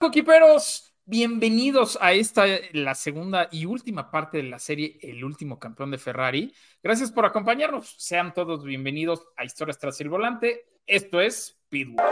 Coquiperos, bienvenidos a esta, la segunda y última parte de la serie El último campeón de Ferrari. Gracias por acompañarnos. Sean todos bienvenidos a Historias tras el volante. Esto es Pitbull.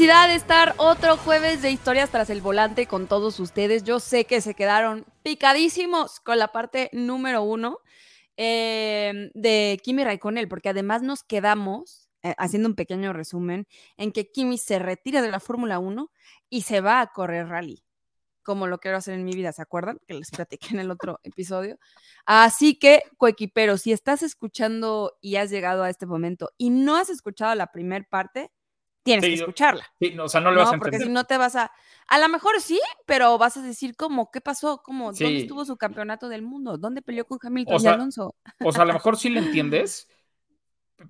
Felicidad estar otro jueves de historias tras el volante con todos ustedes. Yo sé que se quedaron picadísimos con la parte número uno eh, de Kimi Raikkonen, porque además nos quedamos, eh, haciendo un pequeño resumen, en que Kimi se retira de la Fórmula 1 y se va a correr rally, como lo quiero hacer en mi vida, ¿se acuerdan? Que les platiqué en el otro episodio. Así que, coequipero, si estás escuchando y has llegado a este momento y no has escuchado la primera parte, tienes Sí, que escucharla. Sí, no, o sea, no lo vas a porque entender. si no te vas a. A lo mejor sí, pero vas a decir, ¿cómo? ¿Qué pasó? ¿Cómo? Sí. ¿Dónde estuvo su campeonato del mundo? ¿Dónde peleó con Hamilton O sea, y Alonso? O sea, a lo mejor sí lo entiendes,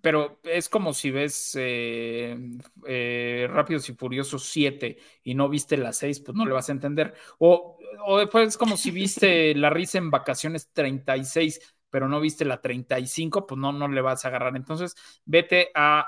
pero es como si ves eh, eh, Rápidos y Furiosos 7 y no viste la 6, pues no le vas a entender. O, o después es como si viste La Risa en Vacaciones 36, pero no viste la 35, pues no, no le vas a agarrar. Entonces, vete a,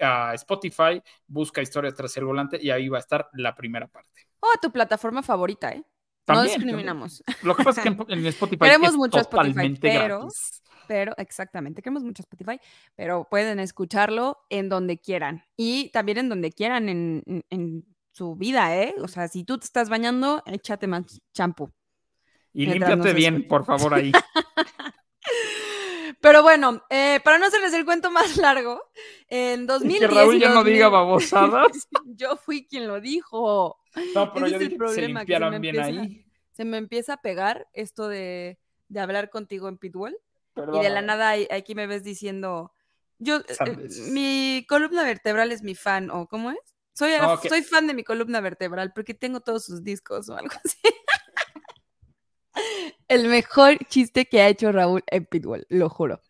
a Spotify, busca Historias tras el volante y ahí va a estar la primera parte. O a tu plataforma favorita, ¿eh? no discriminamos. también. Lo que pasa es que en, Spotify Queremos es mucho Spotify, pero- gratis. Pero, exactamente, queremos mucho Spotify, pero pueden escucharlo en donde quieran. Y también en donde quieran en, en- en su vida, ¿eh? O sea, si tú te estás bañando, échate más champú. Y límpiate bien, por favor, ahí. Pero bueno, eh, para no hacerles el cuento más largo, en Y 2010 que Raúl ya no 2000 diga babosadas. Yo fui quien lo dijo. No, pero Ese yo es el dije que se problema, que se me bien empieza- ahí. Se me empieza a pegar esto de, de hablar contigo en Pitbull y de la nada aquí me ves diciendo, yo, eh, Sandeces. mi columna vertebral es mi fan, o ¿cómo es? Soy, que- soy fan de mi columna vertebral porque tengo todos sus discos o algo así. El mejor chiste que ha hecho Raúl en Pitbull, lo juro.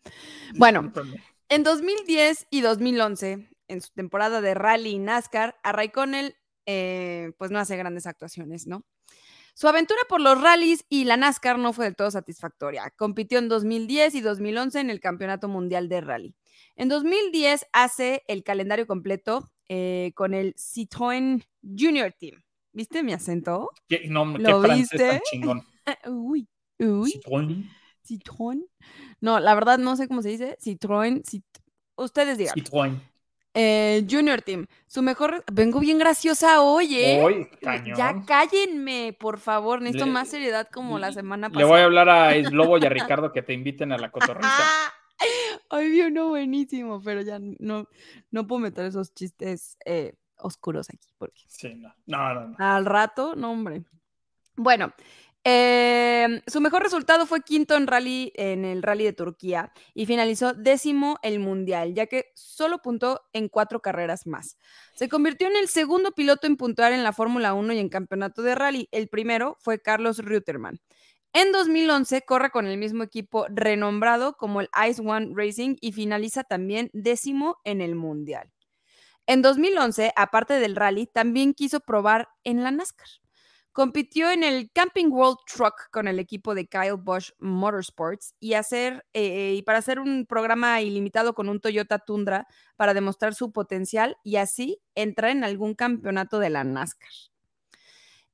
Bueno, en 2010 y 2011, en su temporada de rally y NASCAR, a Raikkonen eh, pues no hace grandes actuaciones, ¿no? Su aventura por los rallies y la NASCAR no fue del todo satisfactoria. Compitió en 2010 y 2011 en el Campeonato Mundial de Rally. En 2010 hace el calendario completo eh, con el Citroën Junior Team. ¿Viste mi acento? ¿Qué, no, qué ¿Lo tan chingón. Uy, uy. Citroën. Citroën. No, la verdad no sé cómo se dice. Citroën. Cit- Ustedes digan. Citroën. Eh, Junior Team. Su mejor. Vengo bien graciosa hoy, ¿eh? Hoy, cañón. Ya cállenme, por favor. Necesito Le- más seriedad como la semana Le voy a pasada. hablar a Slobo y a Ricardo que te inviten a la cotorrita. Hoy vi uno buenísimo, pero ya no, no puedo meter esos chistes eh, oscuros aquí, porque Sí, no. No, no, no. al rato, no, hombre. Bueno, eh, su mejor resultado fue quinto en rally en el rally de Turquía y finalizó décimo el mundial, ya que solo puntó en cuatro carreras más. Se convirtió en el segundo piloto en puntuar en la Fórmula 1 y en campeonato de rally. El primero fue Carlos Reutemann. En 2011 corre con el mismo equipo renombrado como el Ice One Racing y finaliza también décimo en el mundial. En 2011, aparte del rally, también quiso probar en la NASCAR. Compitió en el Camping World Truck con el equipo de Kyle Busch Motorsports y, hacer, eh, y para hacer un programa ilimitado con un Toyota Tundra para demostrar su potencial y así entrar en algún campeonato de la NASCAR.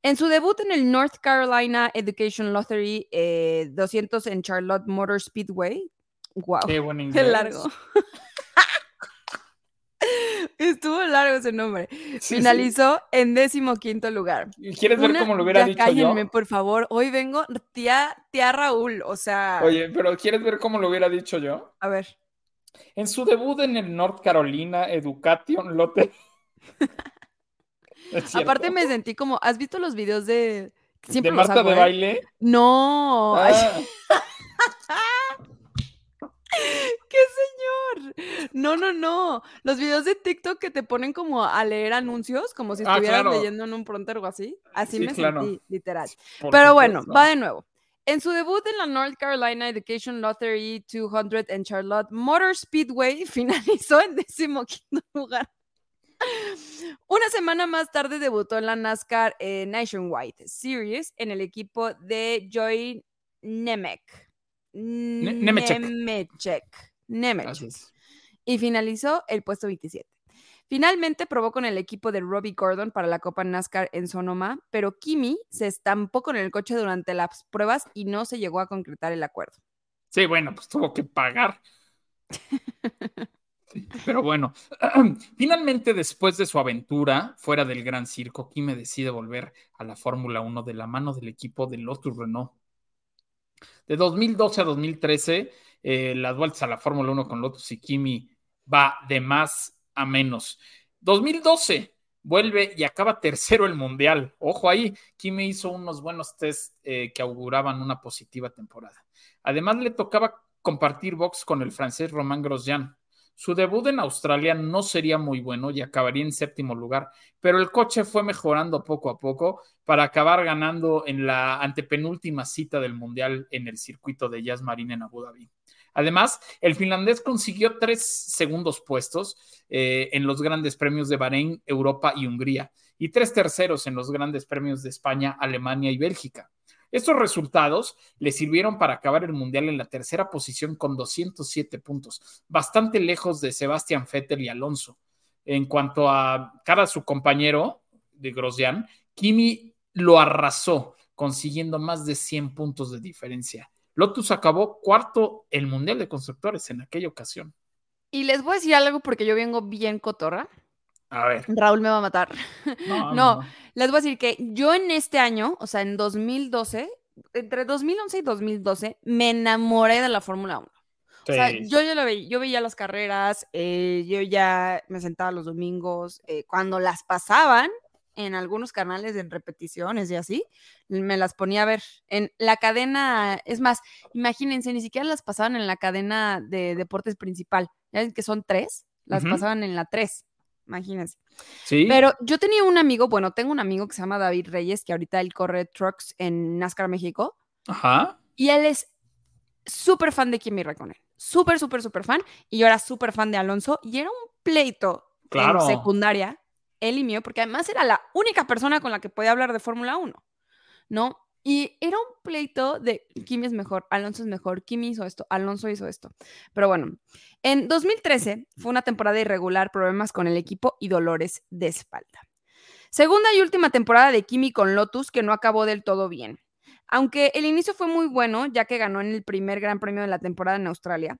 En su debut en el North Carolina Education Lottery eh, 200 en Charlotte Motor Speedway, wow, Qué buen qué largo. Estuvo largo ese nombre. Sí, Finalizó en décimo quinto lugar. ¿Quieres ver cómo lo hubiera ya dicho cállenme, yo? por favor. Hoy vengo tía, tía Raúl, o sea, Oye, pero ¿quieres ver cómo lo hubiera dicho yo? a ver. En su debut en el North Carolina Education cierto. Aparte me sentí como, ¿has visto los videos de siempre de Marta hago, de eh? baile. No. Ah, ¡Qué señor! No, no, no. Los videos de TikTok que te ponen como a leer anuncios, como si Ah, estuvieras claro. leyendo en un pronter o así. Así Sí, me claro. sentí, literal. Por Pero bueno, va de nuevo. En su debut en la North Carolina Education Lottery 200 en Charlotte Motor Speedway, finalizó en decimoquinto lugar. Una semana más tarde debutó en la NASCAR eh, Nationwide Series en el equipo de Joy Nemec. Nemechek. Es. y finalizó el puesto 27. Finalmente probó con el equipo de Robbie Gordon para la Copa NASCAR en Sonoma, pero Kimi se estampó con el coche durante las pruebas y no se llegó a concretar el acuerdo. Sí, bueno, pues tuvo que pagar. Sí, Pero bueno, finalmente después de su aventura fuera del Gran Circo, Kimi decide volver a la Fórmula 1 de la mano del equipo de Lotus Renault. De 2012 a 2013, eh, las vueltas a la Fórmula 1 con Lotus y Kimi va de más a menos. 2012 vuelve y acaba tercero el Mundial. Ojo ahí, Kimi hizo unos buenos test eh, que auguraban una positiva temporada. Además, le tocaba compartir box con el francés Romain Grosjean. Su debut en Australia no sería muy bueno y acabaría en séptimo lugar, pero el coche fue mejorando poco a poco para acabar ganando en la antepenúltima cita del Mundial en el circuito de Jazz Marine en Abu Dhabi. Además, el finlandés consiguió tres segundos puestos eh, en los grandes premios de Bahrein, Europa y Hungría, y tres terceros en los grandes premios de España, Alemania y Bélgica. Estos resultados le sirvieron para acabar el Mundial en la tercera posición con 207 puntos, bastante lejos de Sebastián Vettel y Alonso. En cuanto a cara a su compañero de Grosjean, Kimi lo arrasó, consiguiendo más de 100 puntos de diferencia. Lotus acabó cuarto el Mundial de Constructores en aquella ocasión. Y les voy a decir algo porque yo vengo bien cotorra. A ver. Raúl me va a matar. No, No, no. Les voy a decir que yo en este año, o sea, en 2012, entre 2011 y 2012, me enamoré de la Fórmula 1. O sea, Sí. yo ya lo veía, yo veía las carreras, eh, yo ya me sentaba los domingos, eh, cuando las pasaban en algunos canales en repeticiones y así, me las ponía a ver en la cadena, es más, imagínense, ni siquiera las pasaban en la cadena de deportes principal, ya ven que son tres, las pasaban en la tres, imagínense. Sí. Pero yo tenía un amigo, bueno, tengo un amigo que se llama David Reyes, que ahorita él corre trucks en NASCAR México, Ajá. y él es súper fan de Kimi Raikkonen. Súper, súper, súper fan. Y yo era súper fan de Alonso. Y era un pleito Claro. en secundaria, él y mío, porque además era la única persona con la que podía hablar de Fórmula 1, ¿no? Y era un pleito de Kimi es mejor, Alonso es mejor, Kimi hizo esto, Alonso hizo esto. Pero bueno, en 2013 fue una temporada irregular, problemas con el equipo y dolores de espalda. Segunda y última temporada de Kimi con Lotus que no acabó del todo bien. Aunque el inicio fue muy bueno, ya que ganó en el primer Gran Premio de la temporada en Australia,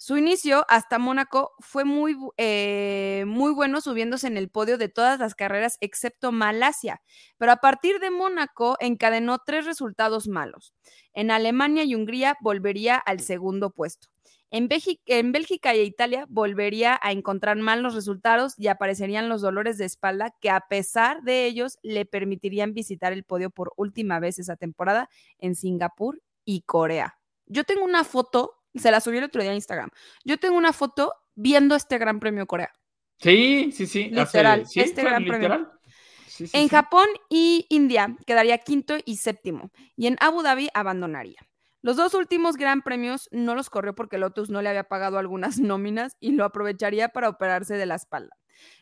su inicio hasta Mónaco fue muy, eh, muy bueno, subiéndose en el podio de todas las carreras excepto Malasia. Pero a partir de Mónaco encadenó tres resultados malos. En Alemania y Hungría volvería al segundo puesto. En, en Bélgica y Italia volvería a encontrar malos resultados y aparecerían los dolores de espalda que a pesar de ellos le permitirían visitar el podio por última vez esa temporada en Singapur y Corea. Yo tengo una foto, se la subí el otro día a Instagram. Yo tengo una foto viendo este Gran Premio Corea. Sí, sí, sí. hace- Literal, sí, este gran premio. literal. Sí, sí, En. Japón y India quedaría quinto y séptimo, y en Abu Dhabi abandonaría. Los dos últimos gran premios no los corrió porque Lotus no le había pagado algunas nóminas y lo aprovecharía para operarse de la espalda.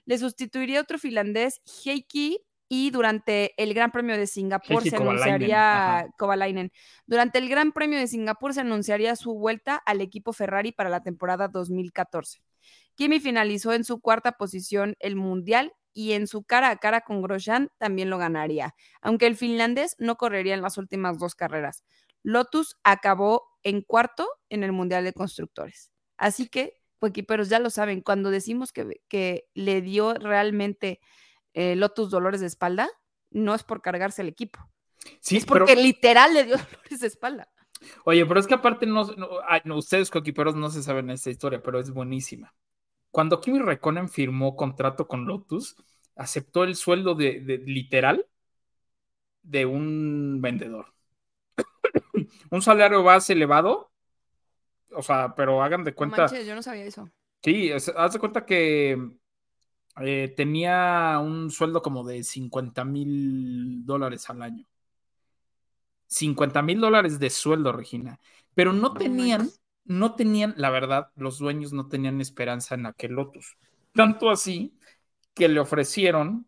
Le sustituiría otro finlandés, Heikki, y durante el Gran Premio de Singapur se anunciaría ajá. Kovalainen. Durante el Gran Premio de Singapur se anunciaría su vuelta al equipo Ferrari para la temporada 2014. Kimi finalizó en su cuarta posición el Mundial y en su cara a cara con Grosjean también lo ganaría, aunque el finlandés no correría en las últimas dos carreras. Lotus acabó en cuarto en el Mundial de Constructores. Así que, equiperos, ya lo saben, cuando decimos que, que le dio realmente eh, Lotus dolores de espalda, no es por cargarse el equipo, Sí, es porque pero, literal le dio dolores de espalda. oye, pero es que aparte no, no- ay, no, ustedes coquiperos no se saben esta historia, pero es buenísima. Cuando Kimi Raikkonen firmó contrato con Lotus, aceptó el sueldo de, de- literal de un vendedor. un salario base elevado O sea, pero hagan de cuenta. No manches, yo no sabía eso. Sí, haz de cuenta que eh, tenía un sueldo como de 50 mil dólares al año. 50 mil dólares de sueldo, Regina. Pero no tenían, no tenían, la verdad, los dueños no tenían esperanza en aquel Lotus. Tanto así que le ofrecieron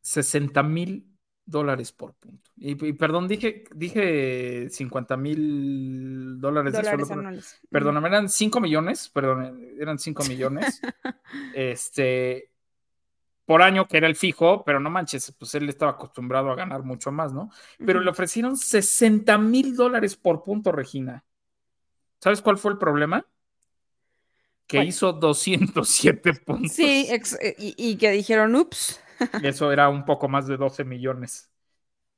60 eh, mil dólares por punto. Y, perdón, dije, dije 50 mil dólares, de sueldo. Perdón, eran 5 millones, perdón, eran 5 millones. este, por año, que era el fijo, pero no manches, pues él estaba acostumbrado a ganar mucho más, ¿no? Pero le ofrecieron 60 mil dólares por punto, Regina. ¿Sabes cuál fue el problema? Que hizo 207 puntos. Sí, eh, y, que dijeron, ups. Eso era un poco más de 12 millones.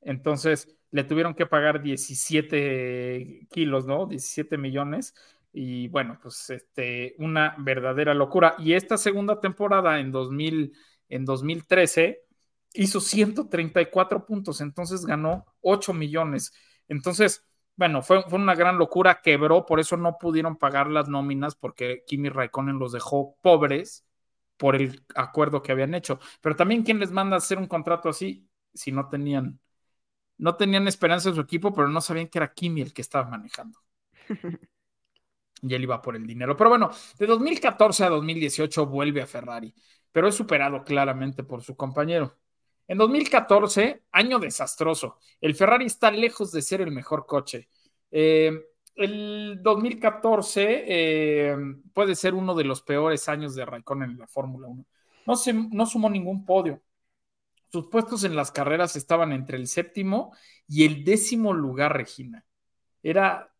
Entonces le tuvieron que pagar 17 kilos, ¿no? 17 millones. Y bueno, pues este, una verdadera locura. Y esta segunda temporada en 2000 en 2013 hizo 134 puntos, entonces ganó 8 millones. Entonces, bueno, fue, fue, una gran locura, quebró, por eso no pudieron pagar las nóminas porque Kimi Raikkonen los dejó pobres por el acuerdo que habían hecho. Pero también, ¿quién les manda a hacer un contrato así si no tenían, no tenían esperanza en su equipo, pero no sabían que era Kimi el que estaba manejando? y él iba por el dinero. Pero bueno, de 2014 a 2018 vuelve a Ferrari pero es superado claramente por su compañero. En 2014, año desastroso. El Ferrari está lejos de ser el mejor coche. Eh, el 2014 eh, puede ser uno de los peores años de Raikkonen en la Fórmula 1. No, no sumó ningún podio. Sus puestos en las carreras estaban entre el séptimo y el décimo lugar, Regina. Era,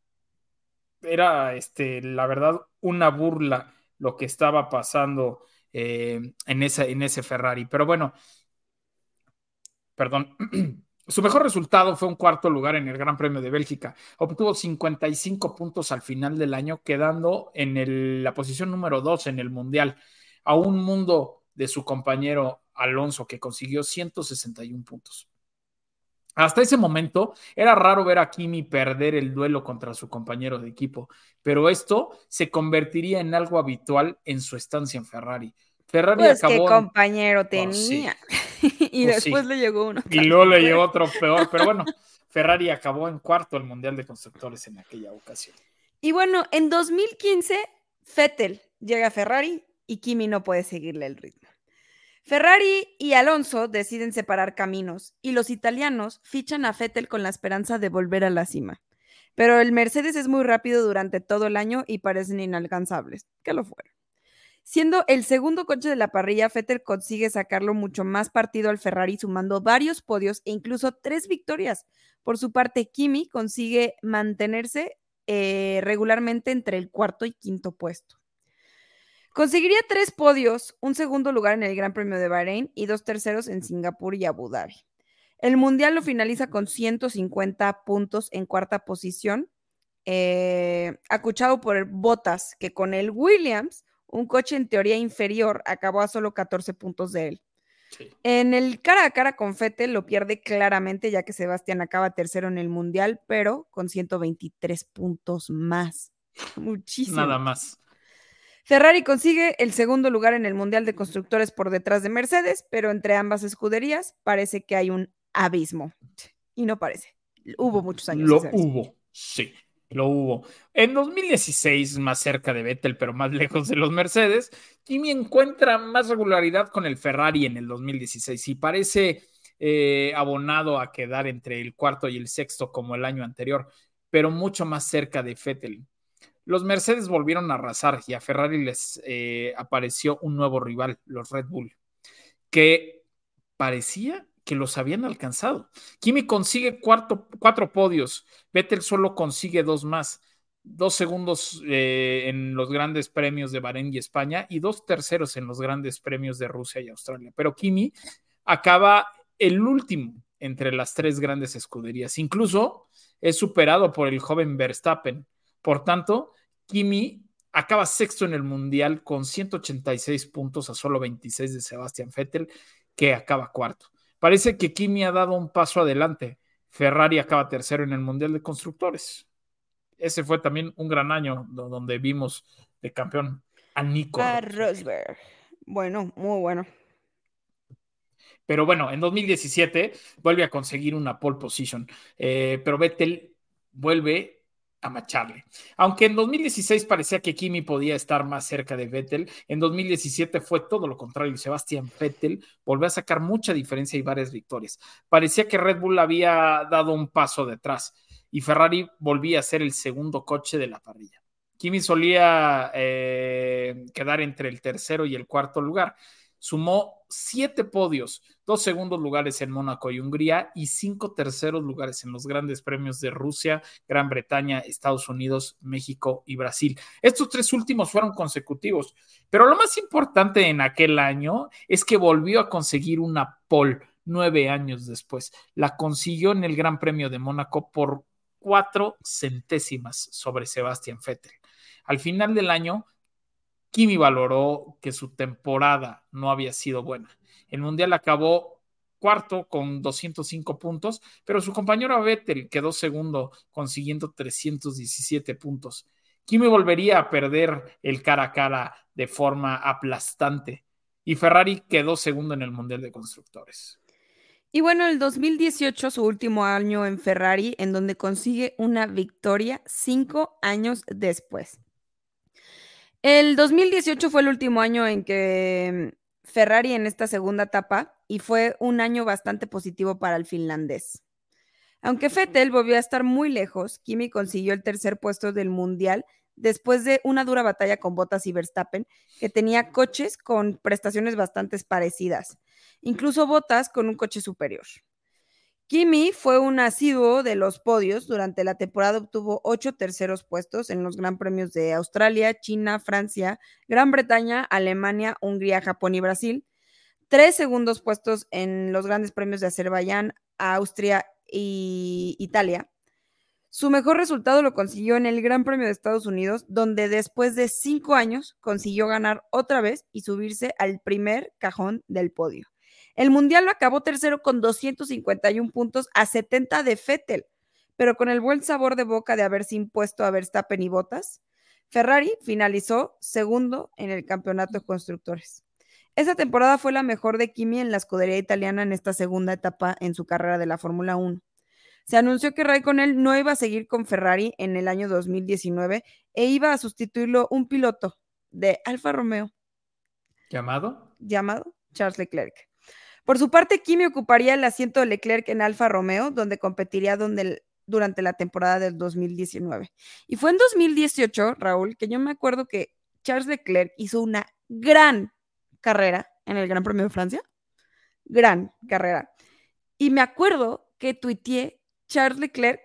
era este, la verdad, una burla lo que estaba pasando eh, en, en ese Ferrari. Pero bueno, perdón. Su mejor resultado fue un cuarto lugar en el Gran Premio de Bélgica. Obtuvo 55 puntos al final del año, quedando en la posición número 2 en el Mundial, a un mundo de su compañero Alonso, que consiguió 161 puntos. Hasta ese momento era raro ver a Kimi perder el duelo contra su compañero de equipo, pero esto se convertiría en algo habitual en su estancia en Ferrari. Ferrari pues acabó. ¿Qué compañero pues tenía? y pues después le llegó uno. Y luego le llegó otro peor, pero bueno, Ferrari acabó en cuarto el Mundial de Constructores en aquella ocasión. Y bueno, en 2015, Vettel llega a Ferrari y Kimi no puede seguirle el ritmo. Ferrari y Alonso deciden separar caminos y los italianos fichan a Vettel con la esperanza de volver a la cima. Pero el Mercedes es muy rápido durante todo el año y parecen inalcanzables, que lo fueron. Siendo el segundo coche de la parrilla, Vettel consigue sacarlo mucho más partido al Ferrari, sumando varios podios e incluso tres victorias. Por su parte, Kimi consigue mantenerse eh, regularmente entre el cuarto y quinto puesto. Conseguiría tres podios, un segundo lugar en el Gran Premio de Bahrein y dos terceros en Singapur y Abu Dhabi. El Mundial lo finaliza con 150 puntos en cuarta posición, eh, acuchado por Bottas, que con el Williams, un coche en teoría inferior, acabó a solo 14 puntos de él. En el cara a cara con Fettel lo pierde claramente, ya que Sebastián acaba tercero en el Mundial, pero con 123 puntos más. Muchísimo. Nada más. Ferrari consigue el segundo lugar en el Mundial de Constructores por detrás de Mercedes, pero entre ambas escuderías parece que hay un abismo. Y no parece. Hubo muchos años. Lo hubo, sí, lo hubo. En 2016, más cerca de Vettel, pero más lejos de los Mercedes, Kimi encuentra más regularidad con el Ferrari en el 2016 y parece eh, abonado a quedar entre el cuarto y el sexto como el año anterior, pero mucho más cerca de Vettel. Los Mercedes volvieron a arrasar y a Ferrari les eh, apareció un nuevo rival, los Red Bull, que parecía que los habían alcanzado. Kimi consigue cuatro podios, Vettel solo consigue dos más, dos segundos eh, en los grandes premios de Bahrein y España y dos terceros en los grandes premios de Rusia y Australia. Pero Kimi acaba el último entre las tres grandes escuderías. Incluso es superado por el joven Verstappen. Por tanto, Kimi acaba sexto en el Mundial con 186 puntos a solo 26 de Sebastian Vettel, que acaba cuarto. Parece que Kimi ha dado un paso adelante. Ferrari acaba tercero en el Mundial de Constructores. ese fue también un gran año donde vimos de campeón a Nico. A Rosberg. Bueno, muy bueno. Pero bueno, en 2017 vuelve a conseguir una pole position, eh, pero Vettel vuelve a macharle. Aunque en 2016 parecía que Kimi podía estar más cerca de Vettel, en 2017 fue todo lo contrario. Sebastián Vettel volvió a sacar mucha diferencia y varias victorias. Parecía que Red Bull había dado un paso detrás y Ferrari volvía a ser el segundo coche de la parrilla. Kimi solía eh, quedar entre el tercero y el cuarto lugar. Sumó siete podios, dos segundos lugares en Mónaco y Hungría y cinco terceros lugares en los grandes premios de Rusia, Gran Bretaña, Estados Unidos, México y Brasil. Estos tres últimos fueron consecutivos, pero lo más importante en aquel año es que volvió a conseguir una pole nueve años después. La consiguió en el Gran Premio de Mónaco por cuatro centésimas sobre Sebastián Vettel. Al final del año, Kimi valoró que su temporada no había sido buena. El Mundial acabó cuarto con 205 puntos, pero su compañero Vettel quedó segundo consiguiendo 317 puntos. Kimi volvería a perder el cara a cara de forma aplastante y Ferrari quedó segundo en el Mundial de Constructores. Y bueno, el 2018, su último año en Ferrari, en donde consigue una victoria cinco años después. El 2018 fue el último año en que mm, Ferrari en esta segunda etapa y fue un año bastante positivo para el finlandés. Aunque Vettel volvió a estar muy lejos, Kimi consiguió el tercer puesto del Mundial después de una dura batalla con Bottas y Verstappen, que tenía coches con prestaciones bastante parecidas, incluso Bottas con un coche superior. Kimi fue un asiduo de los podios. Durante la temporada obtuvo ocho terceros puestos en los Gran Premios de Australia, China, Francia, Gran Bretaña, Alemania, Hungría, Japón y Brasil. Tres segundos puestos en los Grandes Premios de Azerbaiyán, Austria y Italia. Su mejor resultado lo consiguió en el Gran Premio de Estados Unidos, donde después de cinco años consiguió ganar otra vez y subirse al primer cajón del podio. El Mundial lo acabó tercero con 251 puntos a 70 de Fettel, pero con el buen sabor de boca de haberse impuesto a Verstappen y Bottas, Ferrari finalizó segundo en el campeonato de constructores. Esa temporada fue la mejor de Kimi en la escudería italiana en esta segunda etapa en su carrera de la Fórmula 1. Se anunció que Raikkonen no iba a seguir con Ferrari en el año 2019 e iba a sustituirlo un piloto de Alfa Romeo. ¿Llamado? Llamado Charles Leclerc. Por su parte, Kimi ocuparía el asiento de Leclerc en Alfa Romeo, donde competiría durante la temporada del 2019. Y fue en 2018, Raúl, que yo me acuerdo que Charles Leclerc hizo una gran carrera en el Gran Premio de Francia. Gran carrera. Y me acuerdo que tuiteé Charles Leclerc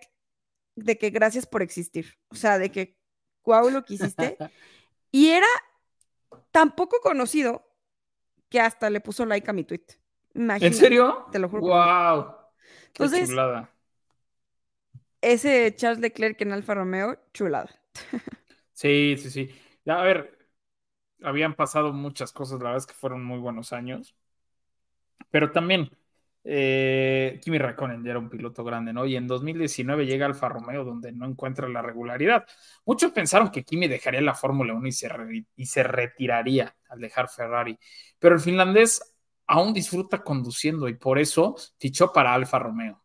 de que gracias por existir. O sea, de que guau lo que hiciste. y era tan poco conocido que hasta le puso like a mi tweet. ¿En serio? Te lo juro. ¡Wow! Entonces, chulada. ese Charles Leclerc en Alfa Romeo, chulada. Sí, sí, sí. Ya, a ver, habían pasado muchas cosas, la verdad es que fueron muy buenos años. Pero también, eh, Kimi Raikkonen ya era un piloto grande, ¿no? Y en 2019 llega Alfa Romeo, donde no encuentra la regularidad. Muchos pensaron que Kimi dejaría la Fórmula 1 y se, y se retiraría al dejar Ferrari. Pero el finlandés aún disfruta conduciendo y por eso fichó para Alfa Romeo,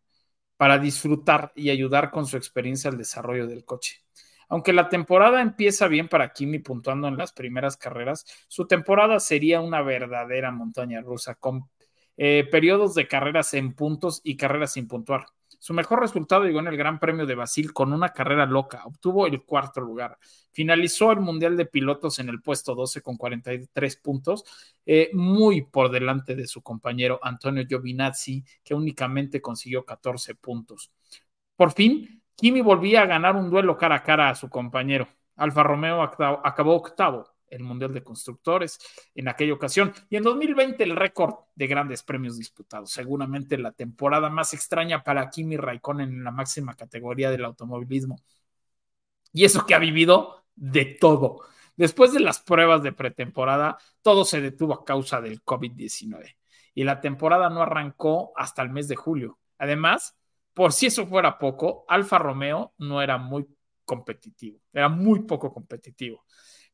para disfrutar y ayudar con su experiencia al desarrollo del coche. Aunque la temporada empieza bien para Kimi puntuando en las primeras carreras, su temporada sería una verdadera montaña rusa, con eh, periodos de carreras en puntos y carreras sin puntuar. Su mejor resultado llegó en el Gran Premio de Brasil con una carrera loca. Obtuvo el cuarto lugar. Finalizó el Mundial de Pilotos en el puesto 12 con 43 puntos, eh, muy por delante de su compañero Antonio Giovinazzi, que únicamente consiguió 14 puntos. Por fin, Kimi volvía a ganar un duelo cara a cara a su compañero. Alfa Romeo acabó octavo el Mundial de Constructores en aquella ocasión. Y en 2020 el récord de grandes premios disputados. Seguramente la temporada más extraña para Kimi Raikkonen en la máxima categoría del automovilismo. Y eso que ha vivido de todo. Después de las pruebas de pretemporada, todo se detuvo a causa del COVID-19 y la temporada no arrancó hasta el mes de julio. Además, por si eso fuera poco, Alfa Romeo no era muy competitivo, era muy poco competitivo.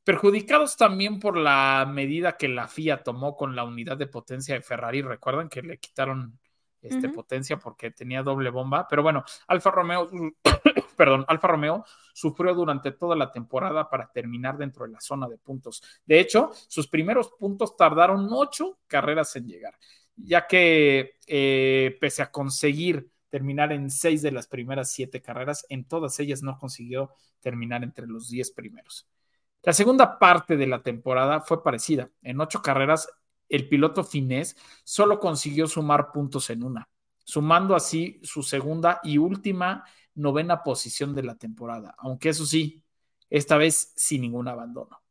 Perjudicados también por la medida que la FIA tomó con la unidad de potencia de Ferrari, recuerdan que le quitaron este, potencia porque tenía doble bomba, pero bueno, Alfa Romeo, perdón, Alfa Romeo sufrió durante toda la temporada para terminar dentro de la zona de puntos. De hecho, sus primeros puntos tardaron ocho carreras en llegar, ya que eh, pese a conseguir terminar en seis de las primeras siete carreras, en todas ellas no consiguió terminar entre los diez primeros. La segunda parte de la temporada fue parecida. En ocho carreras el piloto finés solo consiguió sumar puntos en una, sumando así su segunda y última novena posición de la temporada, aunque eso sí, esta vez sin ningún abandono.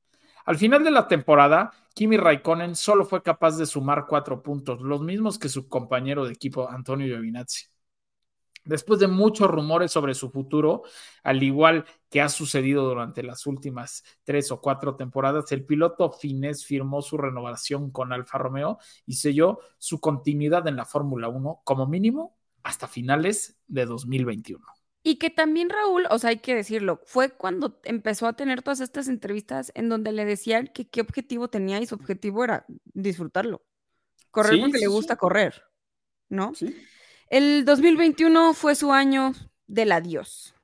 Al final de la temporada, Kimi Raikkonen solo fue capaz de sumar cuatro puntos, los mismos que su compañero de equipo Antonio Giovinazzi. Después de muchos rumores sobre su futuro, al igual que ha sucedido durante las últimas tres o cuatro temporadas, el piloto finés firmó su renovación con Alfa Romeo y selló su continuidad en la Fórmula 1 como mínimo hasta finales de 2021. Y que también Raúl, o sea, hay que decirlo, fue cuando empezó a tener todas estas entrevistas en donde le decían que qué objetivo tenía y su objetivo era disfrutarlo. Correr porque le gusta correr, ¿no? Sí. El 2021 fue su año del adiós.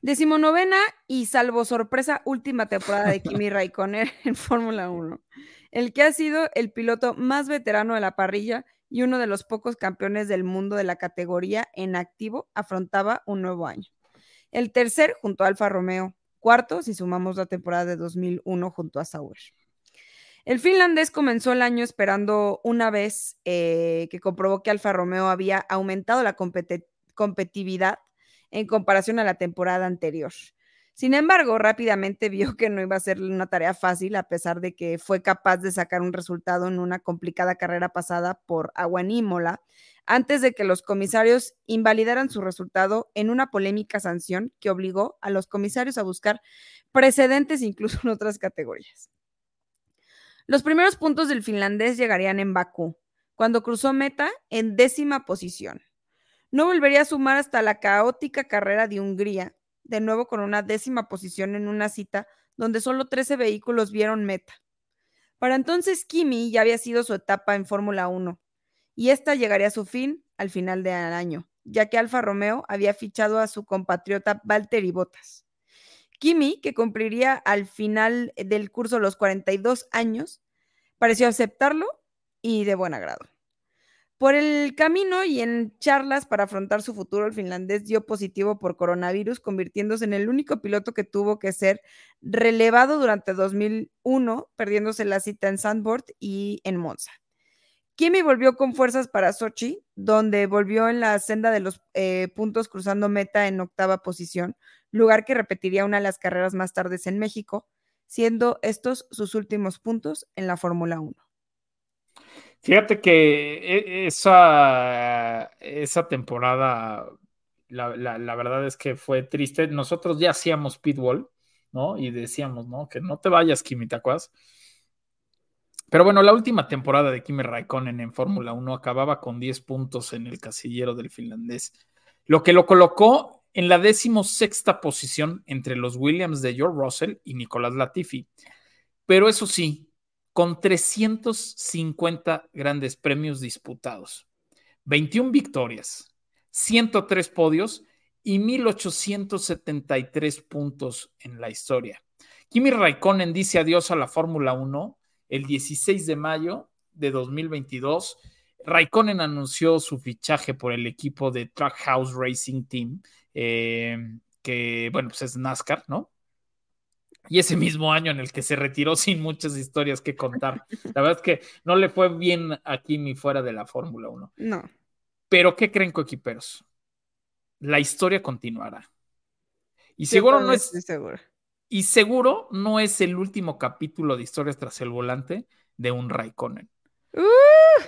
Decimonovena y salvo sorpresa, última temporada de Kimi Raikkonen en Fórmula 1, el que ha sido el piloto más veterano de la parrilla y uno de los pocos campeones del mundo de la categoría en activo, afrontaba un nuevo año. El tercer junto a Alfa Romeo, cuarto si sumamos la temporada de 2001 junto a Sauer. El finlandés comenzó el año esperando una vez eh, que comprobó que Alfa Romeo había aumentado la competitividad en comparación a la temporada anterior. Sin embargo, rápidamente vio que no iba a ser una tarea fácil, a pesar de que fue capaz de sacar un resultado en una complicada carrera pasada por Aguanímola, antes de que los comisarios invalidaran su resultado en una polémica sanción que obligó a los comisarios a buscar precedentes incluso en otras categorías. Los primeros puntos del finlandés llegarían en Bakú, cuando cruzó meta en décima posición. No volvería a sumar hasta la caótica carrera de Hungría, de nuevo con una décima posición en una cita donde solo 13 vehículos vieron meta. Para entonces Kimi ya había sido su etapa en Fórmula 1 y esta llegaría a su fin al final del año, ya que Alfa Romeo había fichado a su compatriota Valtteri Bottas. Kimi, que cumpliría al final del curso los 42 años, pareció aceptarlo y de buen agrado. Por el camino y en charlas para afrontar su futuro, el finlandés dio positivo por coronavirus, convirtiéndose en el único piloto que tuvo que ser relevado durante 2001, perdiéndose la cita en Sandboard y en Monza. Kimi volvió con fuerzas para Sochi, donde volvió en la senda de los eh, puntos cruzando meta en octava posición, lugar que repetiría una de las carreras más tardes en México, siendo estos sus últimos puntos en la Fórmula 1. Fíjate que e, esa, esa temporada, la, la, verdad es que fue triste. Nosotros ya hacíamos pitwall, ¿no? Y decíamos, ¿no? Que no te vayas, Kimi, ¿te Pero bueno, la última temporada de Kimi Raikkonen en Fórmula 1 acababa con 10 puntos en el casillero del finlandés, lo que lo colocó en la decimosexta posición entre los Williams de George Russell y Nicolás Latifi. Pero eso sí, con 350 grandes premios disputados, 21 victorias, 103 podios y 1873 puntos en la historia. Kimi Raikkonen dice adiós a la Fórmula 1 el 16 de mayo de 2022. Raikkonen anunció su fichaje por el equipo de Trackhouse Racing Team eh, que bueno, pues es NASCAR, ¿no? Y ese mismo año en el que se retiró sin muchas historias que contar. La verdad es que no le fue bien aquí ni fuera de la Fórmula 1. No. Pero ¿qué creen, coequiperos? La historia continuará. Y seguro no es. Seguro. Y seguro no es el último capítulo de historias tras el volante de un Raikkonen. Uh.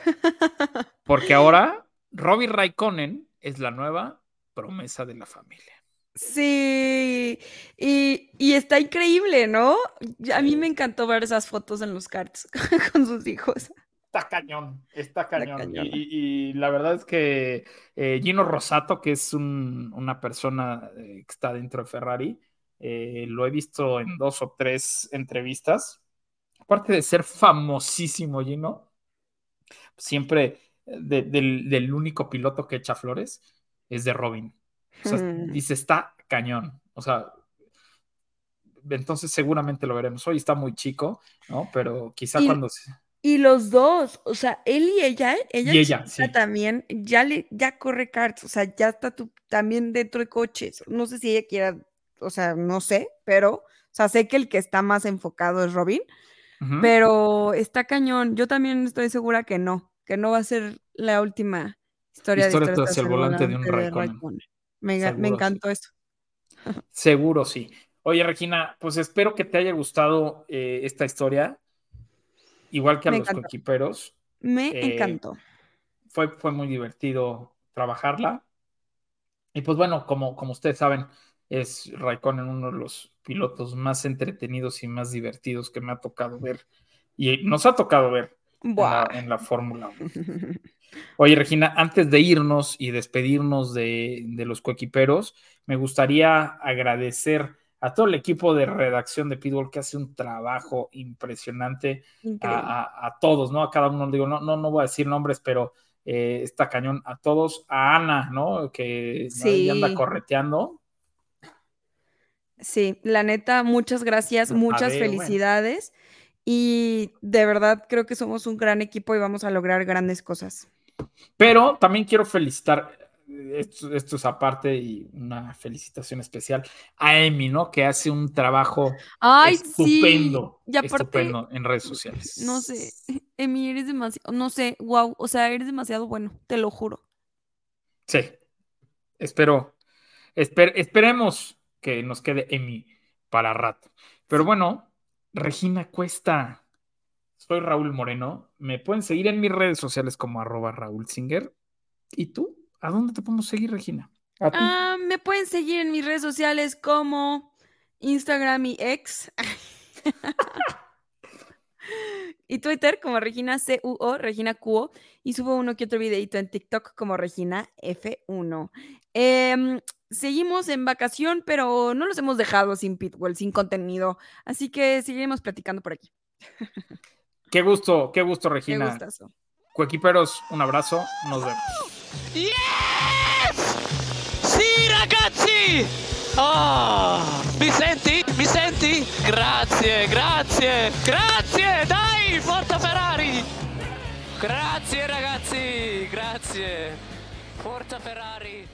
Porque ahora Robbie Raikkonen es la nueva promesa de la familia. Sí, y, está increíble, ¿no? A mí me encantó ver esas fotos en los carts con sus hijos. Está cañón, está cañón. Y, la verdad es que eh, Gino Rosato, que es una persona eh, que está dentro de Ferrari, eh, lo he visto en dos o tres entrevistas. Aparte de ser famosísimo, Gino, siempre de, del, del, único piloto que echa flores es de Robin. O sea, hmm. dice, está cañón. O sea, entonces seguramente lo veremos. Hoy está muy chico, ¿no? Pero quizá y, cuando se... Y los dos, o sea, él y ella, ella, y ella sí. también, ya le, ya corre karts, o sea, ya está tu, también dentro de coches. No sé si ella quiera, o sea, no sé, pero, o sea, sé que el que está más enfocado es Robin, uh -huh. pero está cañón. Yo también estoy segura que no, que no va a ser la última historia, historia de tras el volante de un Raikkonen. Me, me, encantó sí. eso. Seguro sí. Oye, Regina, pues espero que te haya gustado eh, esta historia, igual que a Me los encantó. coequiperos. Me Eh, encantó. Fue, fue muy divertido trabajarla. Y pues bueno, como, como ustedes saben, es Raikkonen uno de los pilotos más entretenidos y más divertidos que me ha tocado ver. Y nos ha tocado ver en Buah. la, en la Fórmula 1. Oye, Regina, antes de irnos y despedirnos de, de los coequiperos, me gustaría agradecer a todo el equipo de redacción de Pitbull que hace un trabajo impresionante a, a, a, todos, ¿no? A cada uno, digo, no, no, no voy a decir nombres, pero eh, está cañón a todos, a Ana, ¿no? Que ahí anda Sí. correteando. Sí, la neta, muchas gracias, muchas ver, bueno. felicidades. Y de verdad creo que somos un gran equipo y vamos a lograr grandes cosas. Pero también quiero felicitar, esto, esto es aparte y una felicitación especial a Emi, ¿no? Que hace un trabajo Ay, estupendo, sí. Y aparte, estupendo en redes sociales. no sé, Emi, eres demasiado, no sé, wow, o sea, eres demasiado bueno, te lo juro. Sí, espero, esper, esperemos que nos quede Emi para rato. Pero bueno, Regina Cuesta, soy Raúl Moreno, me pueden seguir en mis redes sociales como arroba Raúl Singer. ¿Y tú? ¿A dónde te podemos seguir, Regina? ¿A ti? Ah, me pueden seguir en mis redes sociales como Instagram y X. y Twitter como Regina CUO, Regina QO. Y subo uno que otro videito en TikTok como Regina F1. Eh, seguimos en vacación, pero no los hemos dejado sin Pitbull, sin contenido. Así que seguiremos platicando por aquí. Qué gusto, qué gusto, Qué Regina. gustazo. Coequiperos, un abrazo, nos vemos. Yes! Sì, ragazzi! Oh, mi senti? Mi senti? Grazie, grazie, grazie! Dai, forza Ferrari! Grazie ragazzi, grazie! Forza Ferrari!